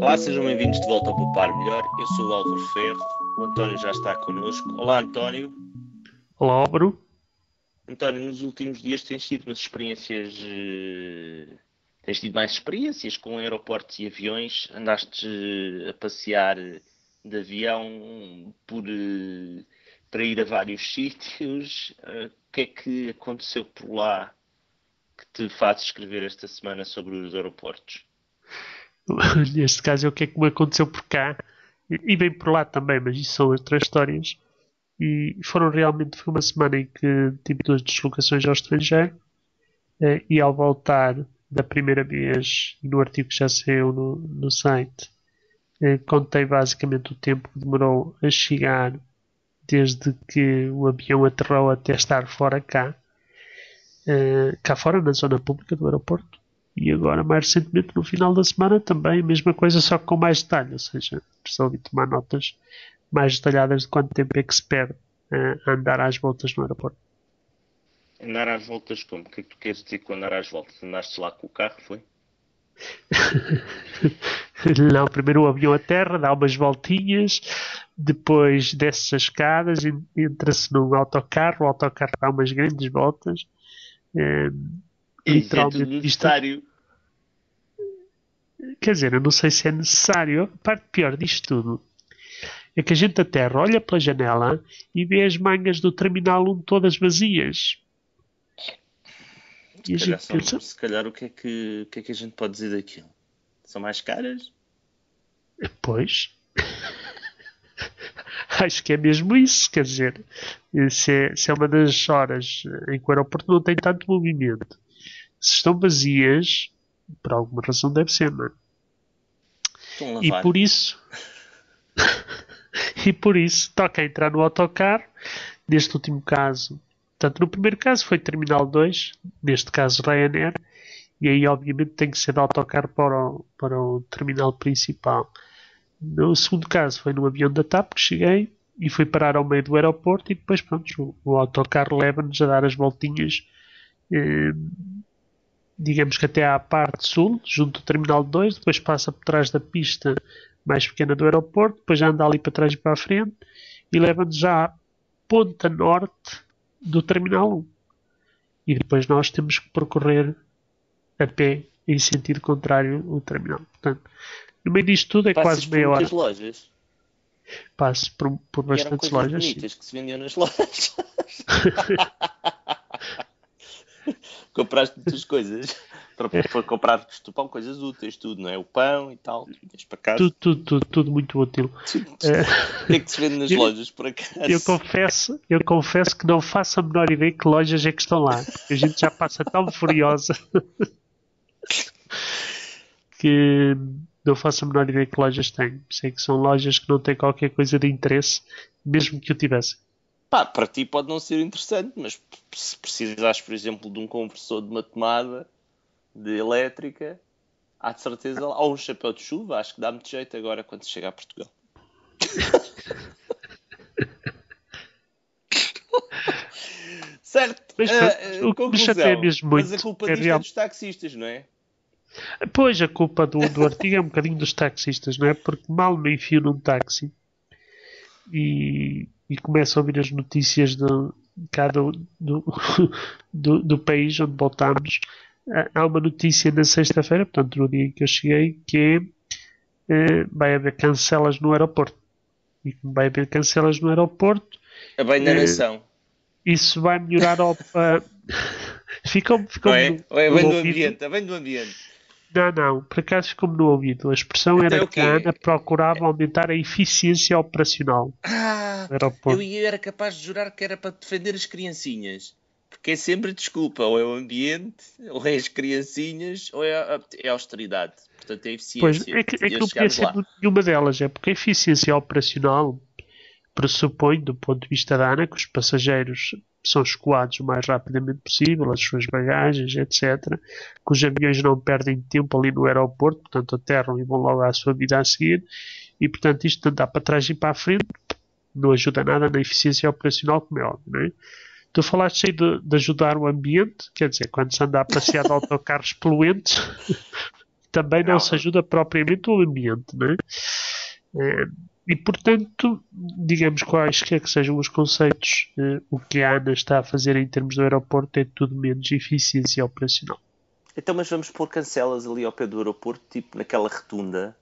Olá, sejam bem-vindos de volta ao Poupar Melhor. Eu sou o Álvaro Ferro, o António já está connosco. Olá, António. Olá, Álvaro. António, nos últimos dias tens tido umas experiências. eh, Tens tido mais experiências com aeroportos e aviões? Andaste eh, a passear de avião por, eh, para ir a vários sítios? Eh, O que é que aconteceu por lá que te faz escrever esta semana sobre os aeroportos? Neste caso é o que é que me aconteceu por cá e bem por lá também, mas isso são outras histórias. E foram realmente, foi uma semana em que tive duas deslocações ao estrangeiro eh, e ao voltar da primeira vez, no artigo que já saiu no, no site, eh, contei basicamente o tempo que demorou a chegar desde que o avião aterrou até estar fora cá, eh, cá fora na zona pública do aeroporto. E agora, mais recentemente, no final da semana, também a mesma coisa, só que com mais detalhe. Ou seja, precisava tomar notas mais detalhadas de quanto tempo é que se perde eh, a andar às voltas no aeroporto. Andar às voltas como? O que é que tu queres dizer com andar às voltas? Andaste lá com o carro, foi? Não, primeiro o avião a terra, dá umas voltinhas, depois desce as escadas, en- entra-se num autocarro, o autocarro dá umas grandes voltas. eh, Isso é tudo necessário. Quer dizer, eu não sei se é necessário. A parte pior disto tudo é que a gente a terra olha pela janela e vê as mangas do terminal 1 todas vazias. Se calhar, são- pensa, se calhar o, que é que, o que é que a gente pode dizer daquilo? São mais caras? Pois. Acho que é mesmo isso, quer dizer, se é, se é uma das horas em que o aeroporto não tem tanto movimento, se estão vazias, por alguma razão deve ser, não é? Estão a E por isso, e por isso, toca entrar no autocarro, neste último caso, portanto, no primeiro caso foi Terminal 2, neste caso Ryanair, e aí obviamente tem que ser de autocarro para o, para o terminal principal. No segundo caso foi num avião da TAP que cheguei e fui parar ao meio do aeroporto e depois pronto, o, o autocarro leva-nos a dar as voltinhas eh, digamos que até à parte sul, junto ao terminal 2, depois passa por trás da pista mais pequena do aeroporto, depois já anda ali para trás e para a frente e leva-nos já à ponta norte do terminal 1. E depois nós temos que percorrer a pé em sentido contrário o terminal. Portanto, no meio disto tudo é Passas quase meia hora. muitas lojas. Passo por, por bastantes lojas. sim. bonitas que se vendiam nas lojas. Compraste muitas coisas. Para, comprar tu pão, coisas úteis, tudo, não é? O pão e tal. Tens para casa. Tudo, tudo, tudo, tudo muito útil. O que é que se vende nas Eu- lojas, por acaso? Eu confesso, eu confesso que não faço a menor ideia que lojas é que estão lá. A gente já passa tão furiosa que não faço a menor ideia que lojas têm. Sei que são lojas que não têm qualquer coisa de interesse, mesmo que o tivessem. Pá, para ti pode não ser interessante, mas se precisares, por exemplo, de um conversor de uma tomada de elétrica, há de certeza lá. Ou um chapéu de chuva, acho que dá muito jeito agora quando se chega a Portugal. certo. Mas, ah, o que me chateia mesmo Mas a muito culpa é disto é real- dos taxistas, não é? Pois, a culpa do, do artigo é um bocadinho dos taxistas, não é? Porque mal me enfio num táxi e, e começo a ouvir as notícias do, cá do, do, do, país onde voltámos. Ah, Há uma notícia na sexta-feira, portanto, no dia em que eu cheguei, que é eh, vai haver cancelas no aeroporto. E como vai haver cancelas no aeroporto, A bem da Eh, nação. isso vai melhorar ao. ah, ficou, ficou é? É bem do ambiente, é bem do ambiente. Não, não, por acaso ficou-me no ouvido. A expressão Então era é que a? ANA procurava aumentar a eficiência operacional Ah, eu era capaz de jurar que era para defender as criancinhas. Porque é sempre desculpa, ou é o ambiente, ou é as criancinhas, ou é a, é a austeridade. Portanto, é a eficiência. Pois, é que, é que não podia ser nenhuma delas, é porque a eficiência operacional pressupõe, do ponto de vista da ANA, que os passageiros são escoados o mais rapidamente possível, as suas bagagens, etc. Que os aviões não perdem tempo ali no aeroporto, portanto aterram e vão logo à sua vida a seguir. E, portanto, isto de andar para trás e para a frente não ajuda nada na eficiência operacional, como é óbvio, não é? Tu falaste aí de, de ajudar o ambiente, quer dizer, quando se anda a passear de autocarros poluentes, também não, não se ajuda propriamente o ambiente, não é? E portanto, digamos quaisquer que sejam os conceitos, eh, o que a ANA está a fazer em termos do aeroporto é tudo menos eficiência operacional. Então, mas vamos pôr cancelas ali ao pé do aeroporto, tipo naquela retunda.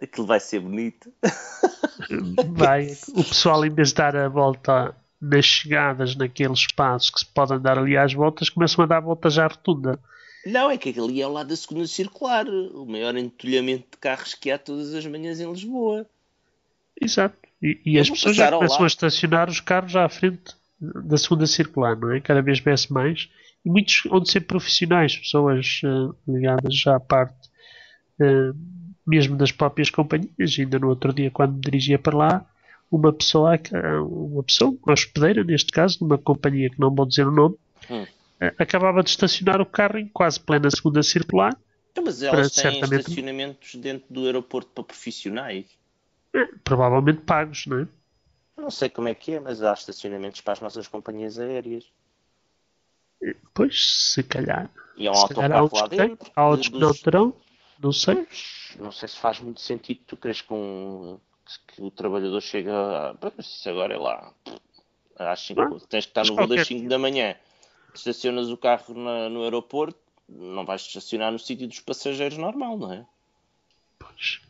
Aquilo vai ser bonito. Vai. O pessoal, em vez de dar a volta nas chegadas, naquele espaço que se pode andar ali às voltas, começam a dar voltas à rotunda. Não, é que ali é ao lado da segunda circular, o maior entulhamento de carros que há todas as manhãs em Lisboa. Exato. E, e as pessoas já começam a estacionar os carros à frente da segunda circular, não é? Cada vez vê-se mais. E muitos onde ser profissionais, pessoas uh, ligadas já à parte uh, mesmo das próprias companhias. Ainda no outro dia, quando me dirigia para lá, uma pessoa, uma pessoa, uma hospedeira, neste caso, de uma companhia que não vou dizer o nome, hum acabava de estacionar o carro em quase plena segunda circular. Então, mas elas têm certamente... estacionamentos dentro do aeroporto para profissionais? É, provavelmente pagos, não é? Não sei como é que é, mas há estacionamentos para as nossas companhias aéreas. Pois, se calhar. E há um autocarro lá dentro. Há outros que não terão, não sei. Não sei se faz muito sentido. Tu crees que, um, que o trabalhador chega. A... Isso agora é lá. Às 5, ah, tens que estar no voo das 5 da manhã estacionas o carro na, no aeroporto, não vais estacionar no sítio dos passageiros normal, não é? Pois.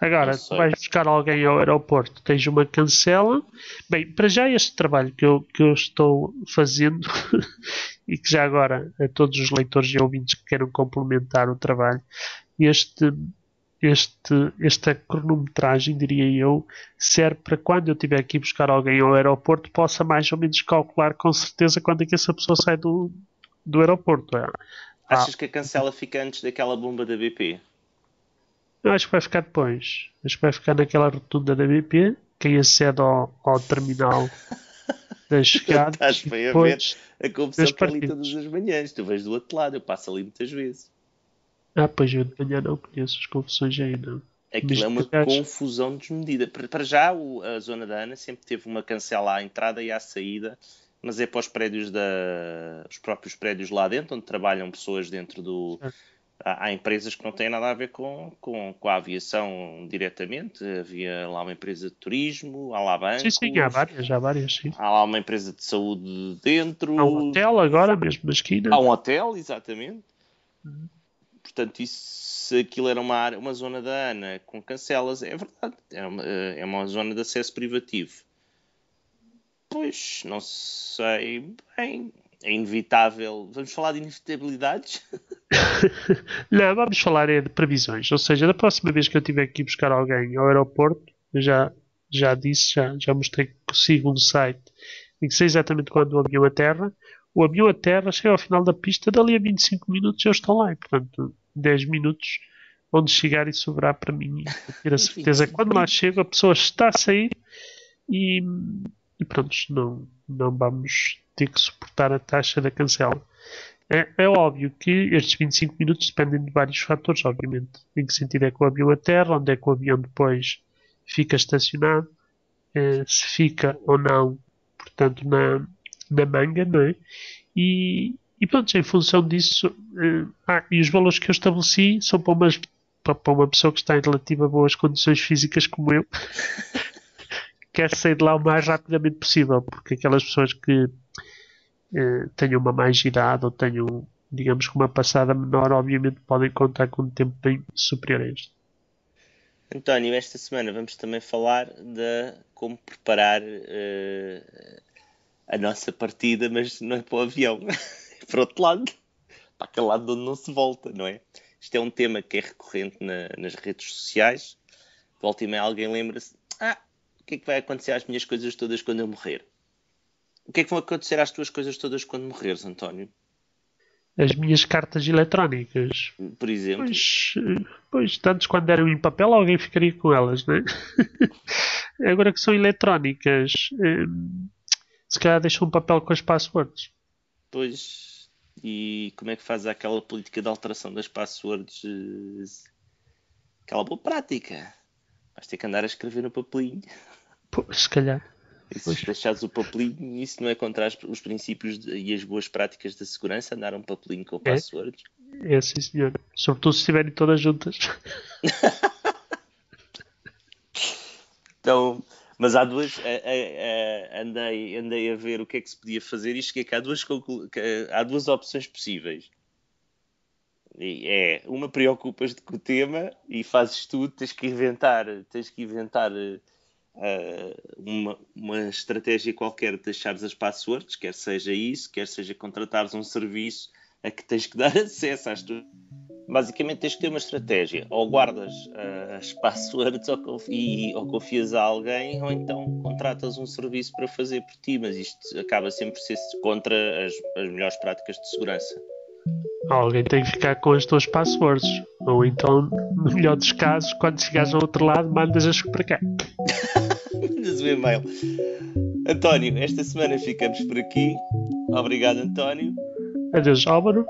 Agora, tu vais buscar alguém ao aeroporto, tens uma cancela. Bem, para já este trabalho que eu, que eu estou fazendo, e que já agora a todos os leitores e ouvintes que queiram complementar o trabalho, este, este, esta cronometragem, diria eu, serve para quando eu tiver que ir buscar alguém ao aeroporto, possa mais ou menos calcular com certeza quando é que essa pessoa sai do, do aeroporto. É. Achas ah. que a cancela fica antes daquela bomba da BP? Eu acho que vai ficar depois. Acho que vai ficar naquela rotunda da BP. Quem acede ao, ao terminal da chegada. Estás bem a ver a confusão que ali todas as manhãs. Tu vês do outro lado, eu passo ali muitas vezes. Ah, pois eu manhã não conheço as confusões ainda. Aquilo Mas, é uma confusão desmedida. Para já, a zona da Ana sempre teve uma cancela à entrada e à saída, mas é para os prédios da. os próprios prédios lá dentro, onde trabalham pessoas dentro do. Há, há, empresas que não têm nada a ver com, com, com, a aviação diretamente. Havia lá uma empresa de turismo, há lá bancos. Sim, sim, há várias, há várias, sim. Há lá uma empresa de saúde dentro. Há um hotel agora, mesmo na esquina. Há um hotel, exatamente. Uhum portanto, isso, se aquilo era uma, área, uma zona da ANA com cancelas, é verdade, é uma, é uma zona de acesso privativo. Pois, não sei bem, é inevitável. Vamos falar de inevitabilidades? não, vamos falar é de previsões. Ou seja, da próxima vez que eu tiver que ir buscar alguém ao aeroporto, eu já, já disse, já, já mostrei que consigo um site em que sei exatamente quando o avião aterra. O avião aterra, chega ao final da pista, dali a 25 minutos eu estou lá. E, portanto, 10 minutos onde chegar e sobrar para mim. Ter a certeza que quando lá chego a pessoa está a sair e, e pronto, não, não vamos ter que suportar a taxa da cancela. É, é, óbvio que estes 25 minutos dependem de vários fatores, obviamente. Em que sentido é que o avião aterra, onde é que o avião depois fica estacionado, é, se fica ou não, portanto, na, na manga, não é? E, e pronto, em função disso, uh, ah, e os valores que eu estabeleci são para, umas, para, para uma pessoa que está em relativa boas condições físicas como eu, quer sair de lá o mais rapidamente possível, porque aquelas pessoas que uh, tenham uma mais idade ou tenham, digamos, uma passada menor, obviamente podem contar com um tempo bem superior a este. António, esta semana vamos também falar de como preparar uh, a nossa partida, mas não é para o avião. para outro lado, para aquele lado onde não se volta, não é? Isto é um tema que é recorrente na, nas redes sociais. Volta e meia alguém lembra-se: ah, o que é que vai acontecer às minhas coisas todas quando eu morrer? O que é que vão acontecer às tuas coisas todas quando morreres, António? As minhas cartas eletrónicas. Por exemplo. Pois, pois tantos quando eram em papel, alguém ficaria com elas, não é? Agora que são eletrónicas, hum, se calhar deixam um papel com as passwords. Pois, e como é que faz aquela política de alteração das passwords? Aquela boa prática. Vais ter que andar a escrever no papelinho. Pô, se calhar. E se deixares o papelinho, isso não é contra os princípios de, e as boas práticas da segurança, andar um papelinho com é? passwords? É sim, senhor. Sobretudo se estiverem todas juntas. então, mas há duas. andei, andei a ver o que é que se podia fazer e cheguei que há duas, há duas opções possíveis. E é, uma preocupas-te com o tema e fazes tudo, tens que inventar, tens que inventar uh, uma, uma estratégia qualquer de deixares as passwords, quer seja isso, quer seja contratares um serviço a que tens que dar acesso às tuas basicamente tens que ter uma estratégia. Ou guardas uh, as passwords ou, confi ou confias a alguém, ou então contratas um serviço para fazer por ti, mas isto acaba sempre por ser contra as, as melhores práticas de segurança. Alguém tem que ficar com as tuas passwords. Ou então, no melhor dos casos, quando chegares ao outro lado, mandas-as para cá. mandas o e-mail. António, esta semana ficamos por aqui. Obrigado, António. Adeus, Álvaro.